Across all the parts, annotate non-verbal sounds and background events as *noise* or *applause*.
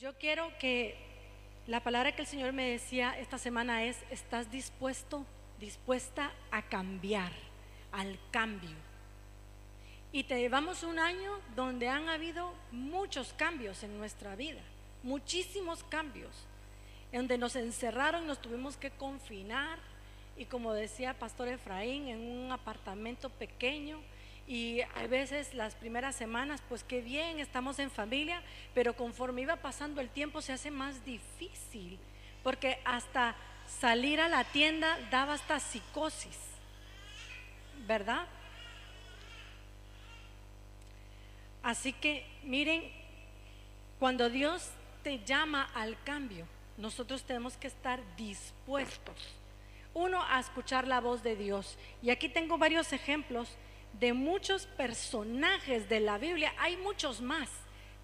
Yo quiero que la palabra que el Señor me decía esta semana es, ¿estás dispuesto, dispuesta a cambiar, al cambio? Y te llevamos un año donde han habido muchos cambios en nuestra vida, muchísimos cambios, donde nos encerraron, nos tuvimos que confinar y como decía Pastor Efraín, en un apartamento pequeño y a veces las primeras semanas, pues qué bien, estamos en familia, pero conforme iba pasando el tiempo se hace más difícil, porque hasta salir a la tienda daba hasta psicosis, ¿verdad? Así que miren, cuando Dios te llama al cambio, nosotros tenemos que estar dispuestos, uno, a escuchar la voz de Dios. Y aquí tengo varios ejemplos de muchos personajes de la Biblia, hay muchos más,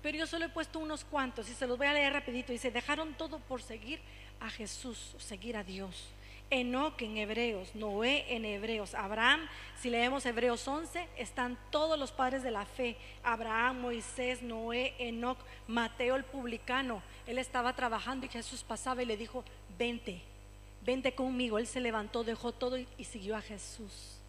pero yo solo he puesto unos cuantos y se los voy a leer rapidito. Dice, dejaron todo por seguir a Jesús, seguir a Dios. Enoch en Hebreos, Noé en Hebreos, Abraham, si leemos Hebreos 11, están todos los padres de la fe, Abraham, Moisés, Noé, Enoch, Mateo el publicano, él estaba trabajando y Jesús pasaba y le dijo, vente, vente conmigo, él se levantó, dejó todo y, y siguió a Jesús.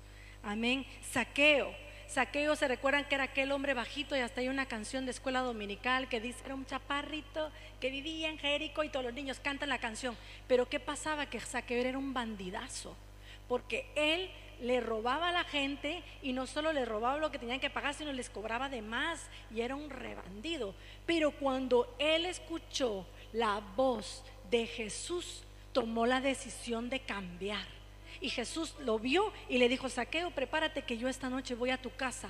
Amén. Saqueo. Saqueo, se recuerdan que era aquel hombre bajito y hasta hay una canción de escuela dominical que dice, era un chaparrito que vivía en Jericó y todos los niños cantan la canción. Pero ¿qué pasaba? Que Saqueo era un bandidazo, porque él le robaba a la gente y no solo le robaba lo que tenían que pagar, sino les cobraba de más y era un rebandido. Pero cuando él escuchó la voz de Jesús, tomó la decisión de cambiar y Jesús lo vio y le dijo, Saqueo, prepárate que yo esta noche voy a tu casa.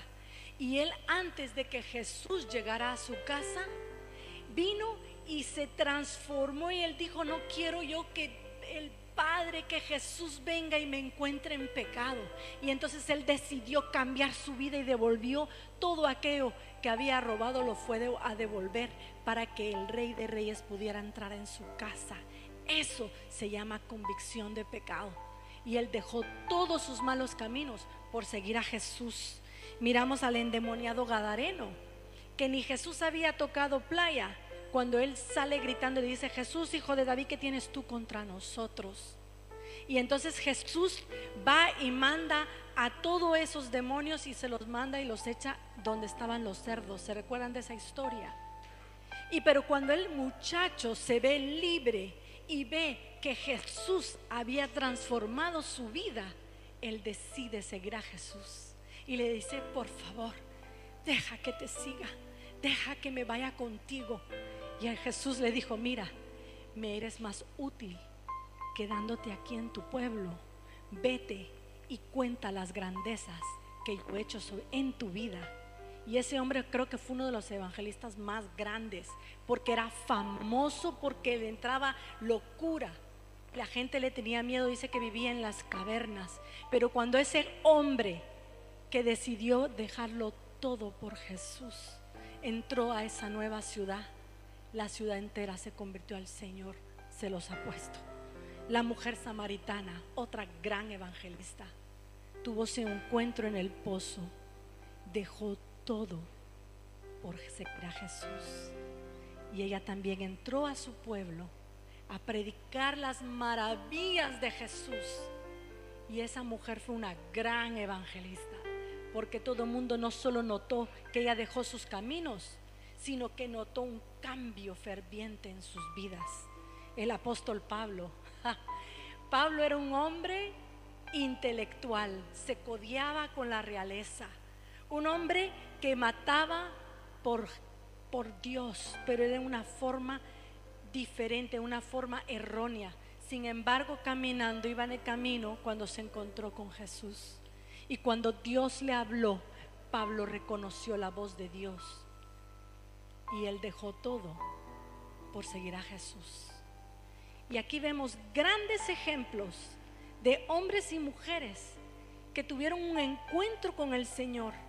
Y él antes de que Jesús llegara a su casa, vino y se transformó y él dijo, no quiero yo que el Padre, que Jesús venga y me encuentre en pecado. Y entonces él decidió cambiar su vida y devolvió todo aquello que había robado, lo fue a devolver para que el rey de reyes pudiera entrar en su casa. Eso se llama convicción de pecado y él dejó todos sus malos caminos por seguir a Jesús. Miramos al endemoniado Gadareno, que ni Jesús había tocado playa, cuando él sale gritando y dice, Jesús, hijo de David, ¿qué tienes tú contra nosotros? Y entonces Jesús va y manda a todos esos demonios y se los manda y los echa donde estaban los cerdos. ¿Se recuerdan de esa historia? Y pero cuando el muchacho se ve libre y ve que Jesús había transformado su vida, él decide seguir a Jesús. Y le dice, por favor, deja que te siga, deja que me vaya contigo. Y a Jesús le dijo, mira, me eres más útil quedándote aquí en tu pueblo. Vete y cuenta las grandezas que yo he hecho en tu vida y ese hombre creo que fue uno de los evangelistas más grandes, porque era famoso, porque le entraba locura. La gente le tenía miedo, dice que vivía en las cavernas. Pero cuando ese hombre que decidió dejarlo todo por Jesús entró a esa nueva ciudad, la ciudad entera se convirtió al Señor, se los ha puesto. La mujer samaritana, otra gran evangelista, tuvo ese encuentro en el pozo, dejó todo por a Jesús. Y ella también entró a su pueblo a predicar las maravillas de Jesús. Y esa mujer fue una gran evangelista, porque todo el mundo no solo notó que ella dejó sus caminos, sino que notó un cambio ferviente en sus vidas. El apóstol Pablo. Pablo era un hombre intelectual, se codiaba con la realeza un hombre que mataba por, por Dios, pero era una forma diferente, una forma errónea. Sin embargo, caminando, iba en el camino cuando se encontró con Jesús. Y cuando Dios le habló, Pablo reconoció la voz de Dios. Y él dejó todo por seguir a Jesús. Y aquí vemos grandes ejemplos de hombres y mujeres que tuvieron un encuentro con el Señor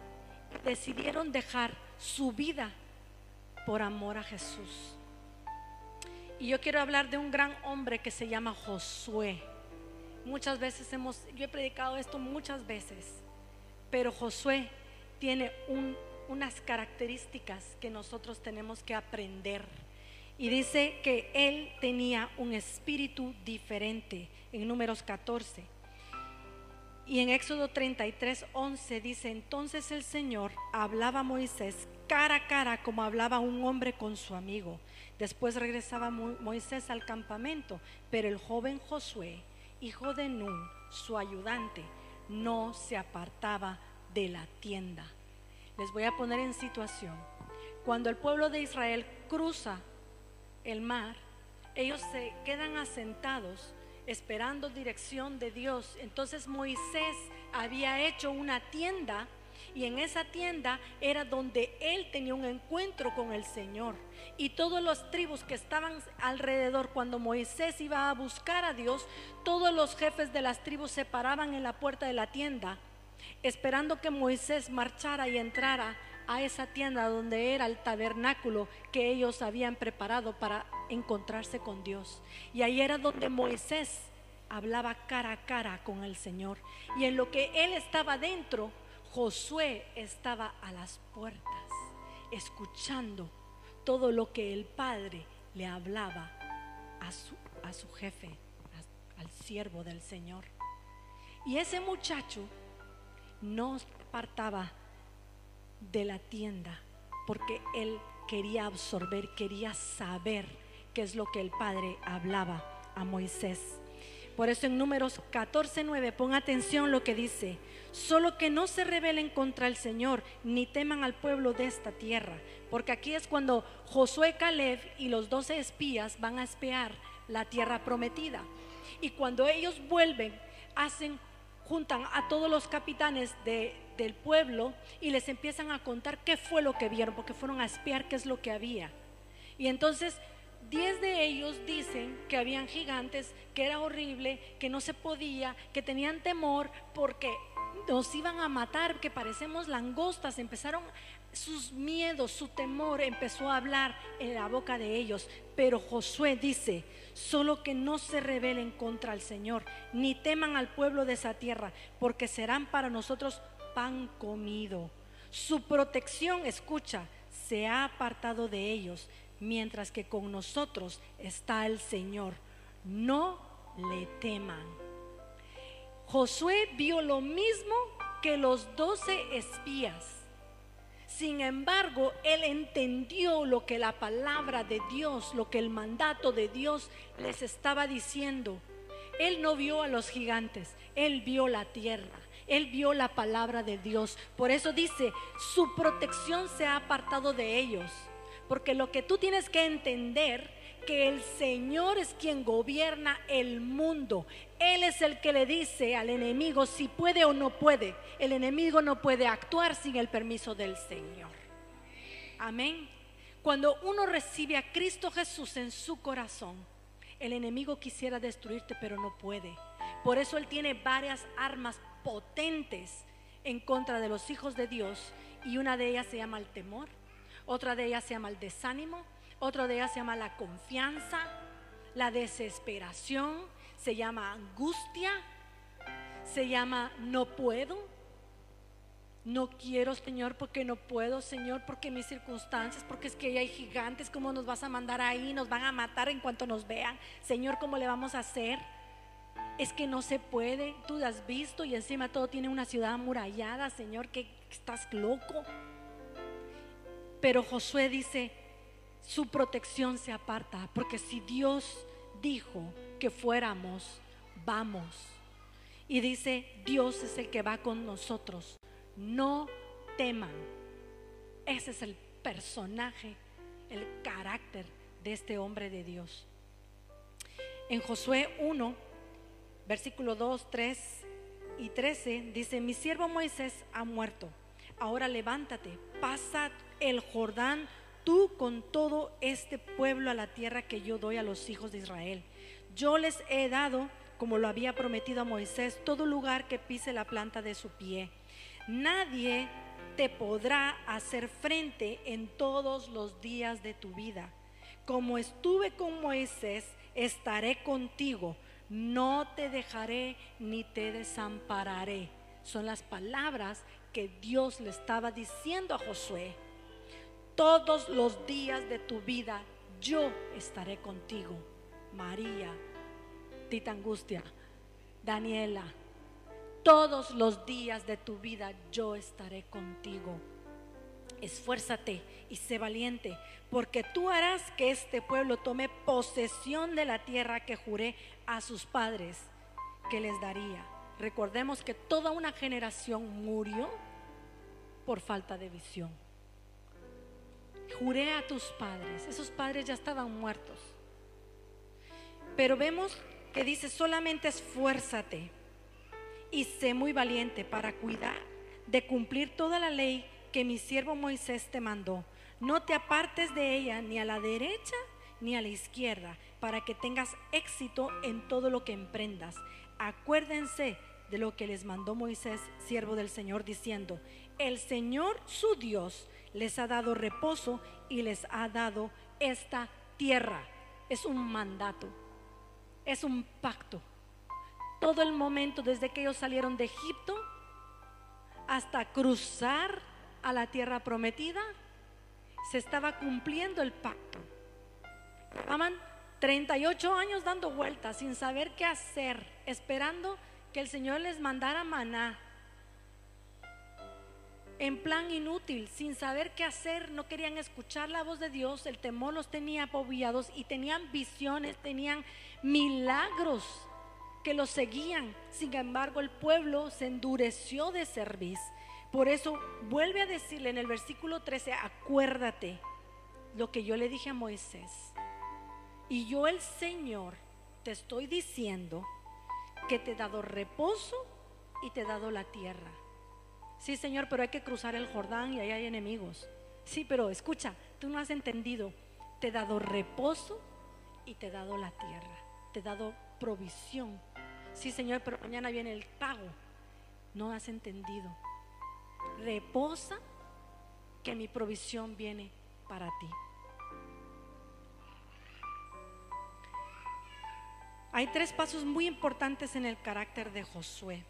decidieron dejar su vida por amor a Jesús. Y yo quiero hablar de un gran hombre que se llama Josué. Muchas veces hemos, yo he predicado esto muchas veces, pero Josué tiene unas características que nosotros tenemos que aprender. Y dice que él tenía un espíritu diferente en números 14. Y en Éxodo 33, 11 dice, entonces el Señor hablaba a Moisés cara a cara como hablaba un hombre con su amigo. Después regresaba Moisés al campamento, pero el joven Josué, hijo de Nun, su ayudante, no se apartaba de la tienda. Les voy a poner en situación. Cuando el pueblo de Israel cruza el mar, ellos se quedan asentados esperando dirección de Dios. Entonces Moisés había hecho una tienda y en esa tienda era donde él tenía un encuentro con el Señor. Y todos los tribus que estaban alrededor, cuando Moisés iba a buscar a Dios, todos los jefes de las tribus se paraban en la puerta de la tienda, esperando que Moisés marchara y entrara a esa tienda donde era el tabernáculo que ellos habían preparado para encontrarse con Dios. Y ahí era donde Moisés hablaba cara a cara con el Señor. Y en lo que él estaba dentro, Josué estaba a las puertas, escuchando todo lo que el Padre le hablaba a su, a su jefe, al siervo del Señor. Y ese muchacho no apartaba de la tienda porque él quería absorber, quería saber qué es lo que el Padre hablaba a Moisés. Por eso en números 14, 9, pon atención lo que dice, solo que no se rebelen contra el Señor, ni teman al pueblo de esta tierra, porque aquí es cuando Josué Caleb y los doce espías van a espiar la tierra prometida. Y cuando ellos vuelven, hacen, juntan a todos los capitanes de, del pueblo y les empiezan a contar qué fue lo que vieron, porque fueron a espiar qué es lo que había. Y entonces Diez de ellos dicen que habían gigantes, que era horrible, que no se podía, que tenían temor porque nos iban a matar, que parecemos langostas. Empezaron sus miedos, su temor empezó a hablar en la boca de ellos. Pero Josué dice, solo que no se rebelen contra el Señor, ni teman al pueblo de esa tierra, porque serán para nosotros pan comido. Su protección, escucha, se ha apartado de ellos mientras que con nosotros está el Señor. No le teman. Josué vio lo mismo que los doce espías. Sin embargo, él entendió lo que la palabra de Dios, lo que el mandato de Dios les estaba diciendo. Él no vio a los gigantes, él vio la tierra, él vio la palabra de Dios. Por eso dice, su protección se ha apartado de ellos. Porque lo que tú tienes que entender que el Señor es quien gobierna el mundo. Él es el que le dice al enemigo si puede o no puede. El enemigo no puede actuar sin el permiso del Señor. Amén. Cuando uno recibe a Cristo Jesús en su corazón, el enemigo quisiera destruirte, pero no puede. Por eso Él tiene varias armas potentes en contra de los hijos de Dios y una de ellas se llama el temor otra de ellas se llama el desánimo, otra de ellas se llama la confianza, la desesperación, se llama angustia, se llama no puedo, no quiero, Señor, porque no puedo, Señor, porque mis circunstancias, porque es que hay gigantes, ¿cómo nos vas a mandar ahí? Nos van a matar en cuanto nos vean. Señor, ¿cómo le vamos a hacer? Es que no se puede, tú has visto y encima todo tiene una ciudad amurallada, Señor, que estás loco. Pero Josué dice, su protección se aparta, porque si Dios dijo que fuéramos, vamos. Y dice, Dios es el que va con nosotros. No teman. Ese es el personaje, el carácter de este hombre de Dios. En Josué 1, versículo 2, 3 y 13, dice, mi siervo Moisés ha muerto. Ahora levántate, pasa el Jordán, tú con todo este pueblo a la tierra que yo doy a los hijos de Israel. Yo les he dado, como lo había prometido a Moisés, todo lugar que pise la planta de su pie. Nadie te podrá hacer frente en todos los días de tu vida. Como estuve con Moisés, estaré contigo. No te dejaré ni te desampararé. Son las palabras que Dios le estaba diciendo a Josué todos los días de tu vida yo estaré contigo. María, Tita Angustia, Daniela, todos los días de tu vida yo estaré contigo. Esfuérzate y sé valiente, porque tú harás que este pueblo tome posesión de la tierra que juré a sus padres que les daría. Recordemos que toda una generación murió por falta de visión. Juré a tus padres, esos padres ya estaban muertos. Pero vemos que dice solamente esfuérzate y sé muy valiente para cuidar de cumplir toda la ley que mi siervo Moisés te mandó. No te apartes de ella ni a la derecha ni a la izquierda, para que tengas éxito en todo lo que emprendas. Acuérdense de lo que les mandó Moisés, siervo del Señor, diciendo, el Señor su Dios les ha dado reposo y les ha dado esta tierra. Es un mandato, es un pacto todo el momento desde que ellos salieron de Egipto hasta cruzar a la tierra prometida, se estaba cumpliendo el pacto. Aman 38 años dando vueltas sin saber qué hacer, esperando que el Señor les mandara maná. En plan inútil, sin saber qué hacer, no querían escuchar la voz de Dios, el temor los tenía apobiados y tenían visiones, tenían milagros que los seguían. Sin embargo, el pueblo se endureció de servir. Por eso vuelve a decirle en el versículo 13, acuérdate lo que yo le dije a Moisés. Y yo el Señor te estoy diciendo que te he dado reposo y te he dado la tierra. Sí, Señor, pero hay que cruzar el Jordán y ahí hay enemigos. Sí, pero escucha, tú no has entendido. Te he dado reposo y te he dado la tierra. Te he dado provisión Sí, Señor, pero mañana viene el pago. No has entendido. Reposa que mi provisión viene para ti. Hay tres pasos muy importantes en el carácter de Josué.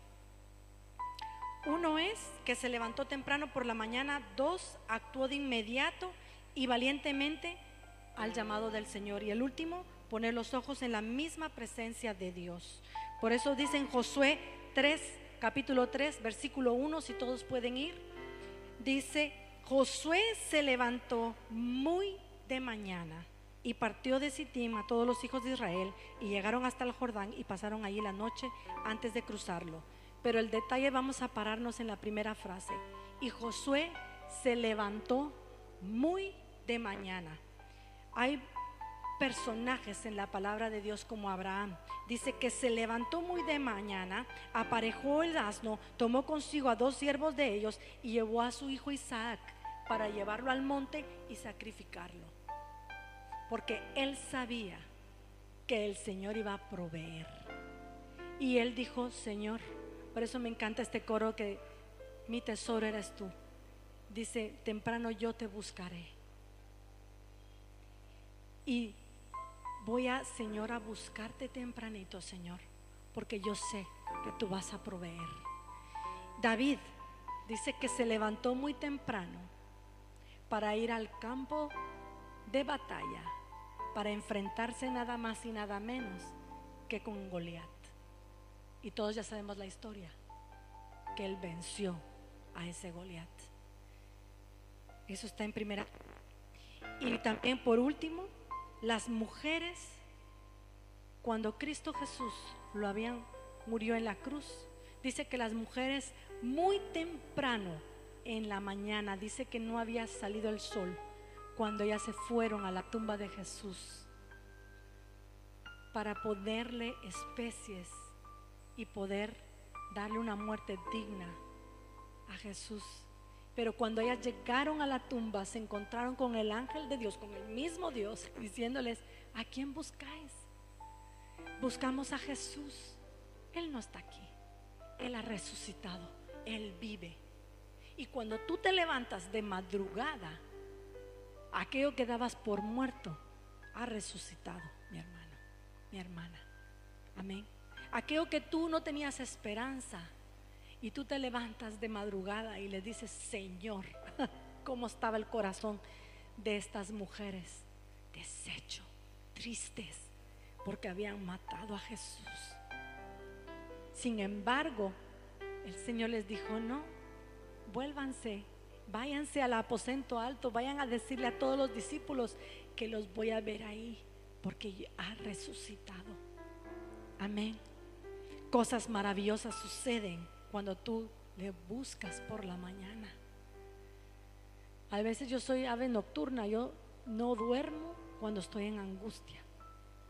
Uno es que se levantó temprano por la mañana. Dos, actuó de inmediato y valientemente al llamado del Señor. Y el último, poner los ojos en la misma presencia de Dios. Por eso dice en Josué 3, capítulo 3, versículo 1, si todos pueden ir, dice, Josué se levantó muy de mañana y partió de Sittim a todos los hijos de Israel y llegaron hasta el Jordán y pasaron allí la noche antes de cruzarlo. Pero el detalle vamos a pararnos en la primera frase. Y Josué se levantó muy de mañana. Hay personajes en la palabra de Dios como Abraham. Dice que se levantó muy de mañana, aparejó el asno, tomó consigo a dos siervos de ellos y llevó a su hijo Isaac para llevarlo al monte y sacrificarlo. Porque él sabía que el Señor iba a proveer. Y él dijo, Señor, por eso me encanta este coro que mi tesoro eres tú. Dice, temprano yo te buscaré. Y voy a, Señor, a buscarte tempranito, Señor, porque yo sé que tú vas a proveer. David dice que se levantó muy temprano para ir al campo de batalla, para enfrentarse nada más y nada menos que con Goliat. Y todos ya sabemos la historia, que él venció a ese Goliat. Eso está en primera. Y también por último, las mujeres, cuando Cristo Jesús lo habían, murió en la cruz, dice que las mujeres muy temprano en la mañana, dice que no había salido el sol cuando ya se fueron a la tumba de Jesús para ponerle especies y poder darle una muerte digna a Jesús. Pero cuando ellas llegaron a la tumba, se encontraron con el ángel de Dios, con el mismo Dios, *laughs* diciéndoles, ¿a quién buscáis? Buscamos a Jesús. Él no está aquí. Él ha resucitado. Él vive. Y cuando tú te levantas de madrugada, aquello que dabas por muerto ha resucitado, mi hermano, mi hermana. Amén. Aquello que tú no tenías esperanza, y tú te levantas de madrugada y le dices, Señor, *laughs* ¿cómo estaba el corazón de estas mujeres deshecho, tristes, porque habían matado a Jesús. Sin embargo, el Señor les dijo, no, vuélvanse, váyanse al aposento alto, vayan a decirle a todos los discípulos que los voy a ver ahí, porque ha resucitado. Amén. Cosas maravillosas suceden cuando tú le buscas por la mañana. A veces yo soy ave nocturna, yo no duermo cuando estoy en angustia,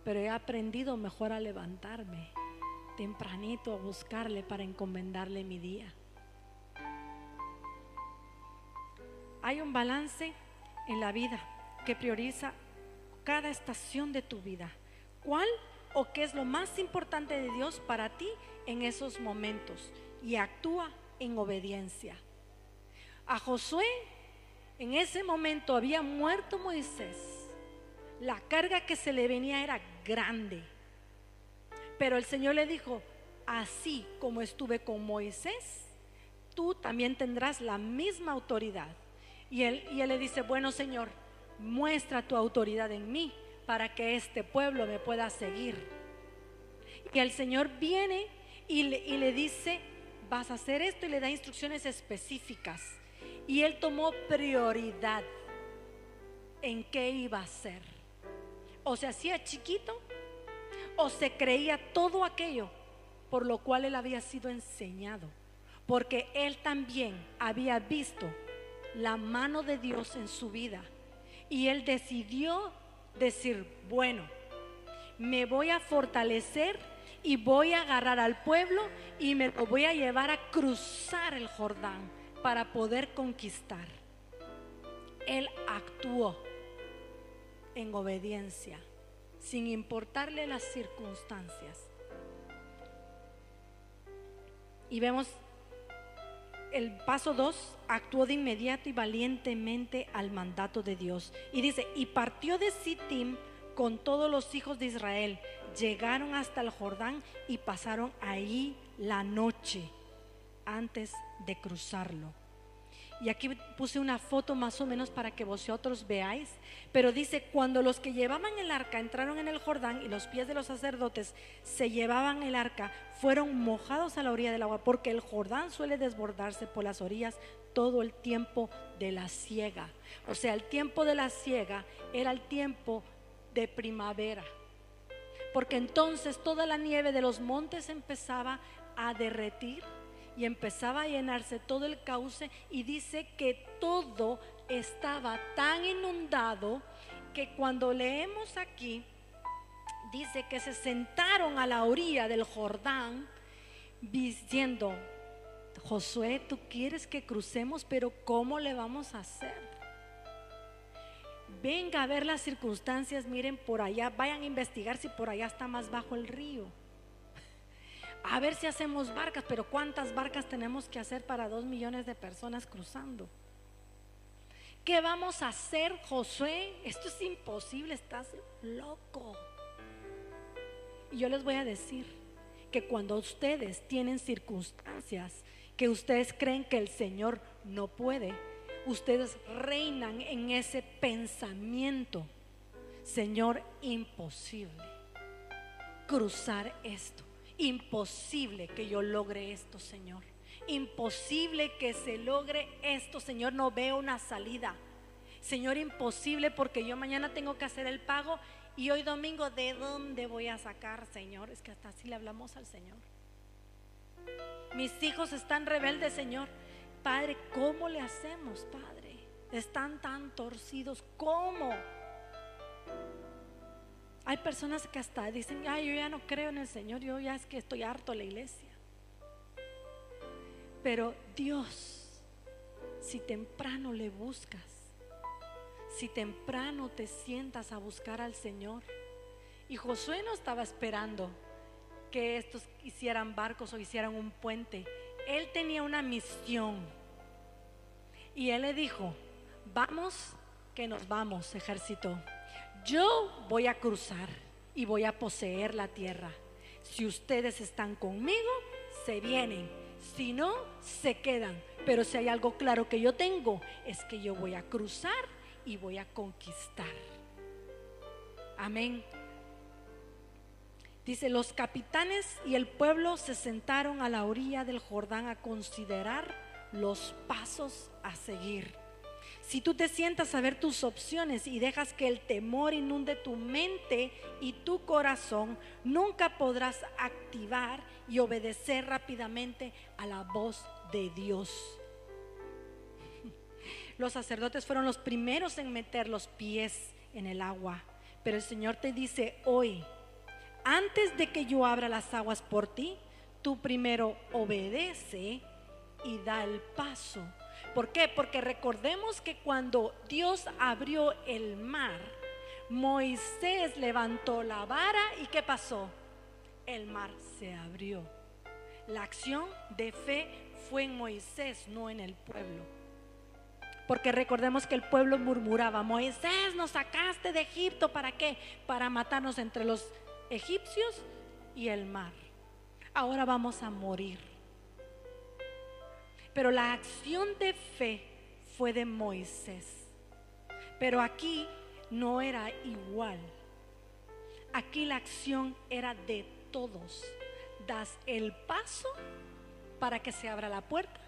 pero he aprendido mejor a levantarme tempranito a buscarle para encomendarle mi día. Hay un balance en la vida que prioriza cada estación de tu vida. ¿Cuál o qué es lo más importante de Dios para ti en esos momentos? Y actúa en obediencia. A Josué en ese momento había muerto Moisés. La carga que se le venía era grande. Pero el Señor le dijo, así como estuve con Moisés, tú también tendrás la misma autoridad. Y él, y él le dice, bueno Señor, muestra tu autoridad en mí para que este pueblo me pueda seguir. Y el Señor viene y le, y le dice, vas a hacer esto y le da instrucciones específicas. Y él tomó prioridad en qué iba a hacer. O se hacía chiquito o se creía todo aquello por lo cual él había sido enseñado. Porque él también había visto la mano de Dios en su vida. Y él decidió decir, bueno, me voy a fortalecer y voy a agarrar al pueblo y me lo voy a llevar a cruzar el Jordán para poder conquistar. Él actuó en obediencia, sin importarle las circunstancias. Y vemos el paso 2, actuó de inmediato y valientemente al mandato de Dios. Y dice, y partió de Sittim con todos los hijos de Israel. Llegaron hasta el Jordán y pasaron ahí la noche antes de cruzarlo. Y aquí puse una foto más o menos para que vosotros veáis. Pero dice, cuando los que llevaban el arca entraron en el Jordán y los pies de los sacerdotes se llevaban el arca, fueron mojados a la orilla del agua, porque el Jordán suele desbordarse por las orillas todo el tiempo de la siega. O sea, el tiempo de la siega era el tiempo de primavera. Porque entonces toda la nieve de los montes empezaba a derretir y empezaba a llenarse todo el cauce y dice que todo estaba tan inundado que cuando leemos aquí, dice que se sentaron a la orilla del Jordán diciendo, Josué, tú quieres que crucemos, pero ¿cómo le vamos a hacer? Venga a ver las circunstancias, miren por allá, vayan a investigar si por allá está más bajo el río a ver si hacemos barcas, pero ¿cuántas barcas tenemos que hacer para dos millones de personas cruzando? ¿Qué vamos a hacer, Josué? Esto es imposible, estás loco. Y yo les voy a decir que cuando ustedes tienen circunstancias que ustedes creen que el Señor no puede, ustedes reinan en ese pensamiento, Señor, imposible cruzar esto. Imposible que yo logre esto, Señor. Imposible que se logre esto, Señor. No veo una salida. Señor, imposible porque yo mañana tengo que hacer el pago y hoy domingo, ¿de dónde voy a sacar, Señor? Es que hasta así le hablamos al Señor. Mis hijos están rebeldes, Señor. Padre, ¿cómo le hacemos, Padre? Están tan torcidos. ¿Cómo? Hay personas que hasta dicen, ay, yo ya no creo en el Señor, yo ya es que estoy harto de la iglesia. Pero Dios, si temprano le buscas, si temprano te sientas a buscar al Señor, y Josué no estaba esperando que estos hicieran barcos o hicieran un puente, él tenía una misión. Y él le dijo, vamos, que nos vamos, ejército yo voy a cruzar y voy a poseer la tierra. Si ustedes están conmigo, se vienen. Si no, se quedan. Pero si hay algo claro que yo tengo, es que yo voy a cruzar y voy a conquistar. Amén. Dice, los capitanes y el pueblo se sentaron a la orilla del Jordán a considerar los pasos a seguir. Si tú te sientas a ver tus opciones y dejas que el temor inunde tu mente y tu corazón, nunca podrás activar y obedecer rápidamente a la voz de Dios. *laughs* Los sacerdotes fueron los primeros en meter los pies en el agua, pero el Señor te dice hoy, antes de que yo abra las aguas por ti, tú primero obedece y da el paso. ¿Por qué? Porque recordemos que cuando Dios abrió el mar, Moisés levantó la vara y ¿qué pasó? El mar se abrió. La acción de fe fue en Moisés, no en el pueblo. Porque recordemos que el pueblo murmuraba, Moisés, nos sacaste de Egipto, ¿para qué? Para matarnos entre los egipcios y el mar. Ahora vamos a morir. Pero la acción de fe fue de Moisés. Pero aquí no era igual. Aquí la acción era de todos. Das el paso para que se abra la puerta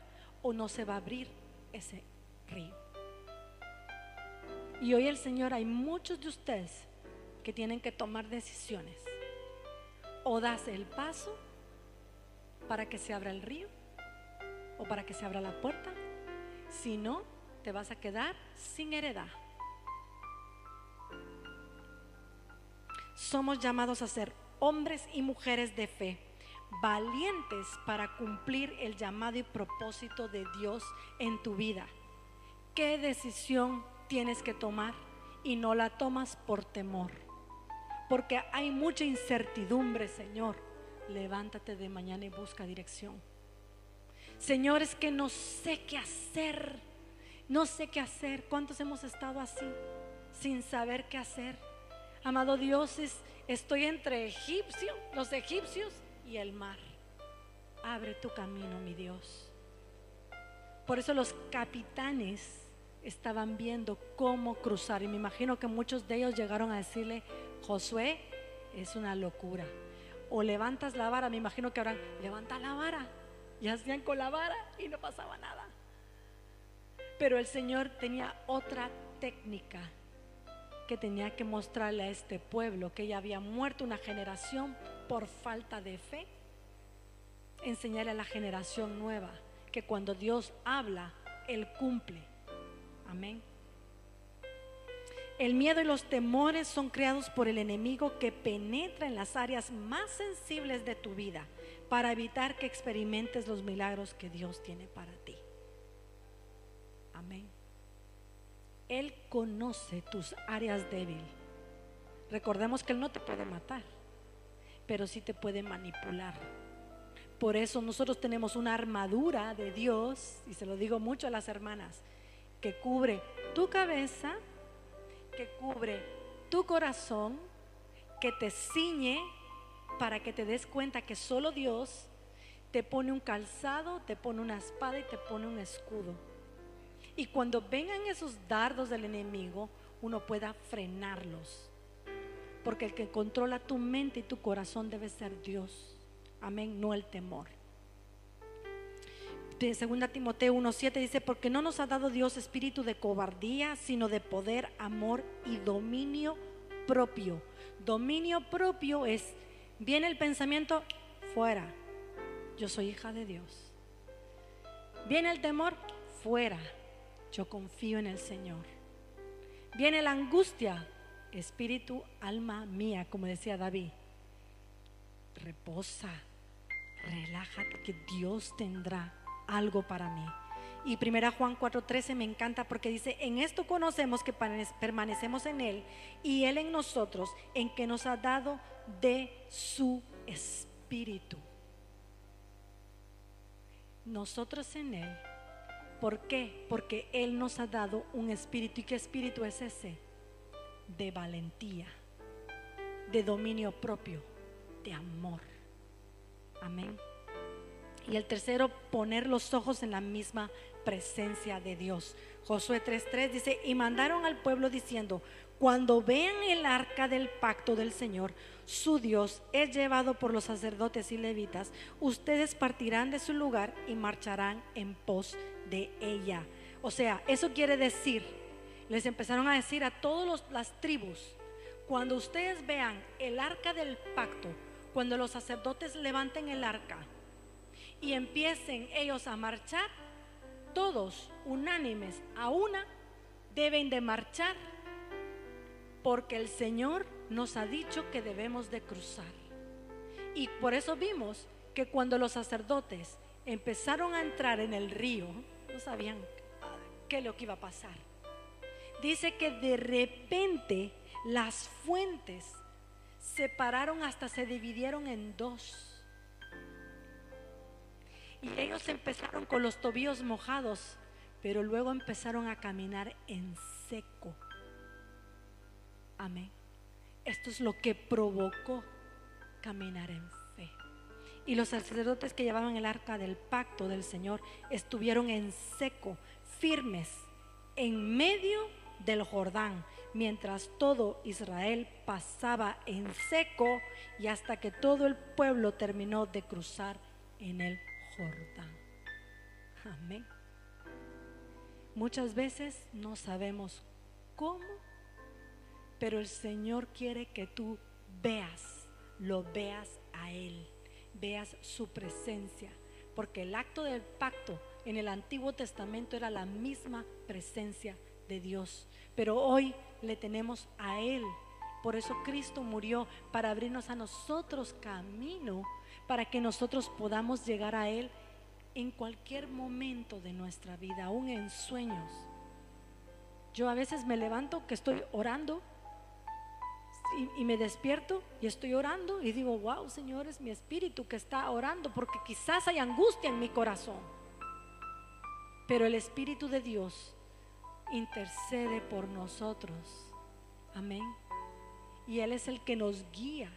o no se va a abrir ese río. Y hoy el Señor, hay muchos de ustedes que tienen que tomar decisiones. O das el paso para que se abra el río o para que se abra la puerta. Si no, te vas a quedar sin heredad. Somos llamados a ser hombres y mujeres de fe, valientes para cumplir el llamado y propósito de Dios en tu vida. ¿Qué decisión tienes que tomar? Y no la tomas por temor porque hay mucha incertidumbre, Señor. Levántate de mañana y busca dirección. Señor, es que no sé qué hacer. No sé qué hacer. ¿Cuántos hemos estado así? Sin saber qué hacer. Amado Dios, estoy entre egipcio, los egipcios y el mar. Abre tu camino, mi Dios. Por eso los capitanes estaban viendo cómo cruzar. Y me imagino que muchos de ellos llegaron a decirle, Josué, es una locura. O levantas la vara, me imagino que ahora levanta la vara. Y hacían con la vara y no pasaba nada. Pero el Señor tenía otra técnica que tenía que mostrarle a este pueblo, que ya había muerto una generación por falta de fe. Enseñarle a la generación nueva que cuando Dios habla, Él cumple. Amén. El miedo y los temores son creados por el enemigo que penetra en las áreas más sensibles de tu vida para evitar que experimentes los milagros que Dios tiene para ti. Amén. Él conoce tus áreas débiles. Recordemos que Él no te puede matar, pero sí te puede manipular. Por eso nosotros tenemos una armadura de Dios, y se lo digo mucho a las hermanas, que cubre tu cabeza, que cubre tu corazón, que te ciñe para que te des cuenta que solo Dios te pone un calzado, te pone una espada y te pone un escudo. Y cuando vengan esos dardos del enemigo, uno pueda frenarlos. Porque el que controla tu mente y tu corazón debe ser Dios. Amén, no el temor. De 2 Timoteo 1.7 dice, porque no nos ha dado Dios espíritu de cobardía, sino de poder, amor y dominio propio. Dominio propio es, viene el pensamiento, fuera, yo soy hija de Dios. Viene el temor, fuera, yo confío en el Señor. Viene la angustia, espíritu, alma mía, como decía David. Reposa, relájate, que Dios tendrá algo para mí. Y primera Juan 4:13 me encanta porque dice, en esto conocemos que permanecemos en Él y Él en nosotros, en que nos ha dado de su espíritu. Nosotros en Él. ¿Por qué? Porque Él nos ha dado un espíritu. ¿Y qué espíritu es ese? De valentía, de dominio propio, de amor. Amén. Y el tercero, poner los ojos en la misma presencia de Dios. Josué 3:3 dice, y mandaron al pueblo diciendo, cuando vean el arca del pacto del Señor, su Dios, es llevado por los sacerdotes y levitas, ustedes partirán de su lugar y marcharán en pos de ella. O sea, eso quiere decir, les empezaron a decir a todas las tribus, cuando ustedes vean el arca del pacto, cuando los sacerdotes levanten el arca y empiecen ellos a marchar, todos unánimes a una deben de marchar porque el Señor nos ha dicho que debemos de cruzar. Y por eso vimos que cuando los sacerdotes empezaron a entrar en el río, no sabían qué lo que iba a pasar. Dice que de repente las fuentes se pararon hasta se dividieron en dos. Y ellos empezaron con los tobillos mojados, pero luego empezaron a caminar en seco. Amén. Esto es lo que provocó caminar en fe. Y los sacerdotes que llevaban el arca del pacto del Señor estuvieron en seco, firmes, en medio del Jordán, mientras todo Israel pasaba en seco y hasta que todo el pueblo terminó de cruzar en el Amén. Muchas veces no sabemos cómo pero el Señor quiere que tú veas, lo veas a Él, veas su presencia. Porque el acto del pacto en el Antiguo Testamento era la misma presencia de Dios. Pero hoy le tenemos a Él. Por eso Cristo murió para abrirnos a nosotros camino, para que nosotros podamos llegar a Él en cualquier momento de nuestra vida, aún en sueños. Yo a veces me levanto que estoy orando y, me despierto y estoy orando y digo, wow, Señor, es mi espíritu que está orando porque quizás hay angustia en mi corazón. Pero el Espíritu de Dios intercede por nosotros. Amén. Y Él es el que nos guía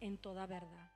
en toda verdad.